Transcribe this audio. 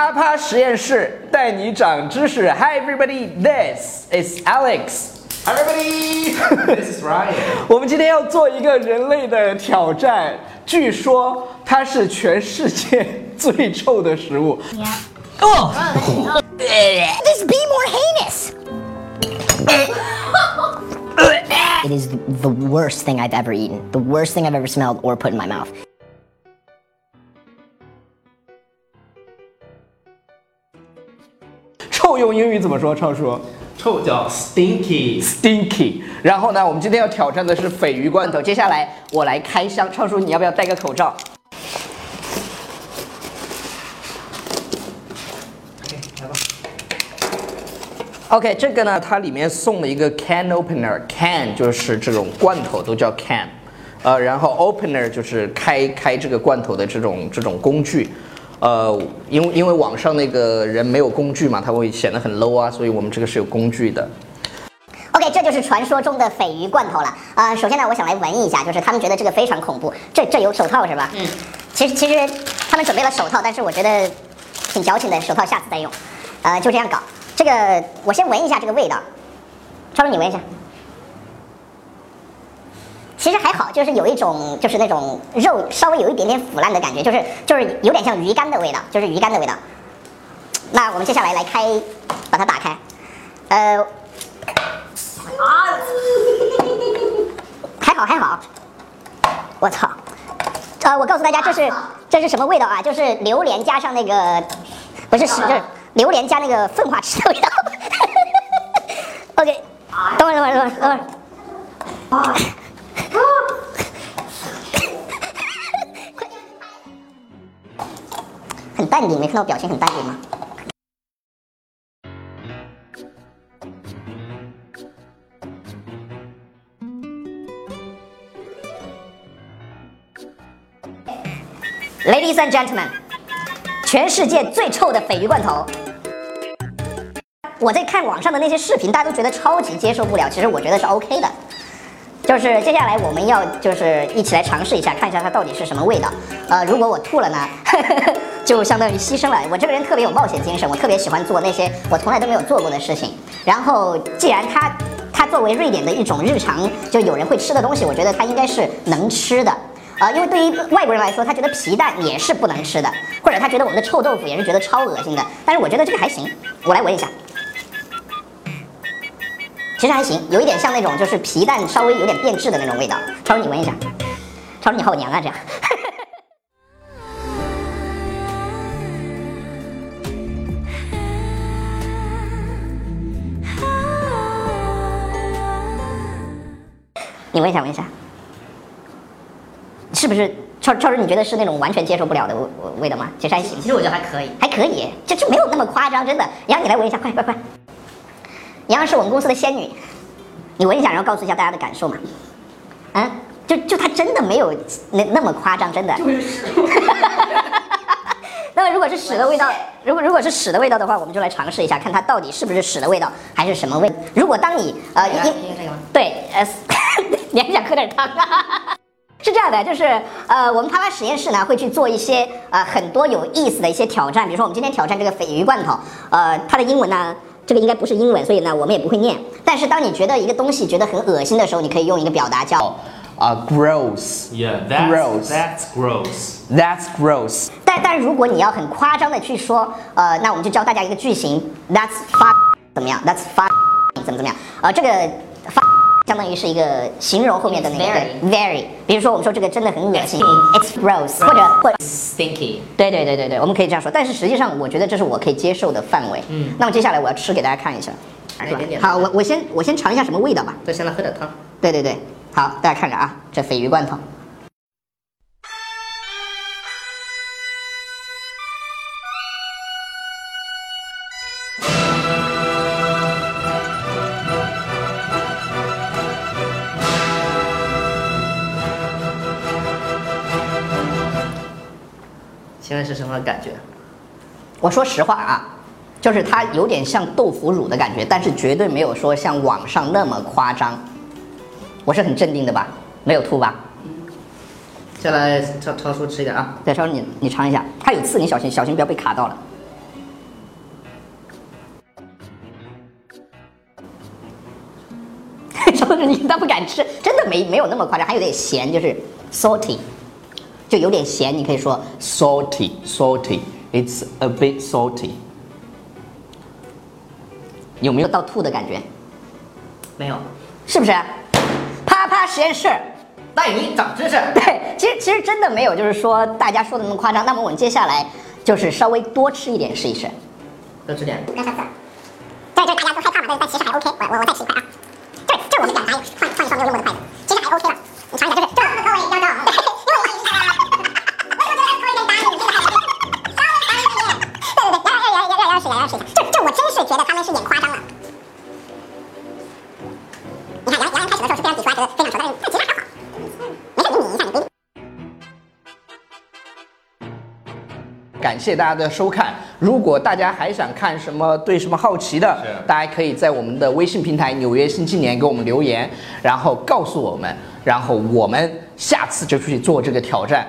啪啪实验室带你长知识。Hi everybody, this is Alex. Hi Everybody, this is Ryan. 我们今天要做一个人类的挑战，据说它是全世界最臭的食物。Oh, this be more heinous. it is the worst thing I've ever eaten. The worst thing I've ever smelled or put in my mouth. 用英语怎么说？超叔臭叫 stinky，，stinky。然后呢，我们今天要挑战的是鲱鱼罐头。接下来我来开箱，超叔你要不要戴个口罩？OK，来吧。OK，这个呢，它里面送了一个 can opener，can 就是这种罐头都叫 can，呃，然后 opener 就是开开这个罐头的这种这种工具，呃，因为因为网上那个人没有工具嘛，他会显得很 low 啊，所以我们这个是有工具的。OK，这就是传说中的鲱鱼罐头了。呃，首先呢，我想来闻一下，就是他们觉得这个非常恐怖。这这有手套是吧？嗯。其实其实他们准备了手套，但是我觉得挺矫情的，手套下次再用。呃，就这样搞。这个我先闻一下这个味道，超叔你闻一下。其实还好，就是有一种就是那种肉稍微有一点点腐烂的感觉，就是就是有点像鱼干的味道，就是鱼干的味道。那我们接下来来开，把它打开。呃，还好还好，我操！呃，我告诉大家，这是这是什么味道啊？就是榴莲加上那个，不是屎，就是榴莲加那个粪化池的味道。OK，等会儿等会儿等会儿等会儿。很淡定，没看到表情很淡定吗？Ladies and gentlemen，全世界最臭的鲱鱼罐头。我在看网上的那些视频，大家都觉得超级接受不了，其实我觉得是 OK 的。就是接下来我们要就是一起来尝试一下，看一下它到底是什么味道。呃，如果我吐了呢，呵呵呵就相当于牺牲了。我这个人特别有冒险精神，我特别喜欢做那些我从来都没有做过的事情。然后既然它它作为瑞典的一种日常，就有人会吃的东西，我觉得它应该是能吃的。呃，因为对于外国人来说，他觉得皮蛋也是不能吃的，或者他觉得我们的臭豆腐也是觉得超恶心的。但是我觉得这个还行，我来闻一下，其实还行，有一点像那种就是皮蛋稍微有点变质的那种味道。超叔你闻一下，超叔你好娘啊这样。你闻一下，闻一下，是不是超超人？你觉得是那种完全接受不了的味味道吗？其实还行，其实我觉得还可以。还可以，就就没有那么夸张，真的。杨，你来闻一下，快快快！杨是我们公司的仙女，你闻一下，然后告诉一下大家的感受嘛。嗯，就就它真的没有那那么夸张，真的。那么如果是屎的味道，如果如果是屎的味道的话，我们就来尝试一下，看它到底是不是屎的味道，还是什么味。如果当你呃来因听这个吗对呃，你还想喝点汤啊？是这样的，就是呃，我们啪啪实验室呢会去做一些呃很多有意思的一些挑战，比如说我们今天挑战这个鲱鱼罐头，呃，它的英文呢，这个应该不是英文，所以呢我们也不会念。但是当你觉得一个东西觉得很恶心的时候，你可以用一个表达叫啊、g r o s s Yeah, that's Gross. that's gross. That's gross。但但如果你要很夸张的去说，呃，那我们就教大家一个句型，That's f 怎么样？That's f 怎么怎么样？呃，这个相当于是一个形容后面的那个 very，比如说我们说这个真的很恶心，It's gross，或者或者 Stinky，对对对对对，我们可以这样说。但是实际上，我觉得这是我可以接受的范围。嗯，那么接下来我要吃给大家看一下，好，我我先我先尝一下什么味道吧。对，先来喝点汤。对对对，好，大家看着啊，这鲱鱼罐头。现在是什么感觉？我说实话啊，就是它有点像豆腐乳的感觉，但是绝对没有说像网上那么夸张。我是很镇定的吧？没有吐吧？下来超超叔吃一点啊！对，超叔你你尝一下，它有刺，你小心小心不要被卡到了。超叔你他不敢吃，真的没没有那么夸张，还有点咸，就是 salty。就有点咸，你可以说 salty salty it's a bit salty 有没有有到吐的感觉，没有，是不是？啪啪实验室。带你长知识。对，其实其实真的没有，就是说大家说的那么夸张。那么我们接下来就是稍微多吃一点试一试。多吃点。不要上色。对，就是大家都害怕嘛，但但其实还 OK。我我我再吃一块啊。抵触啊，觉得非常丑，但是其实还好。没事，你抿一下，你抿。感谢大家的收看。如果大家还想看什么，对什么好奇的，大家可以在我们的微信平台《纽约新青年》给我们留言，然后告诉我们，然后我们下次就去做这个挑战。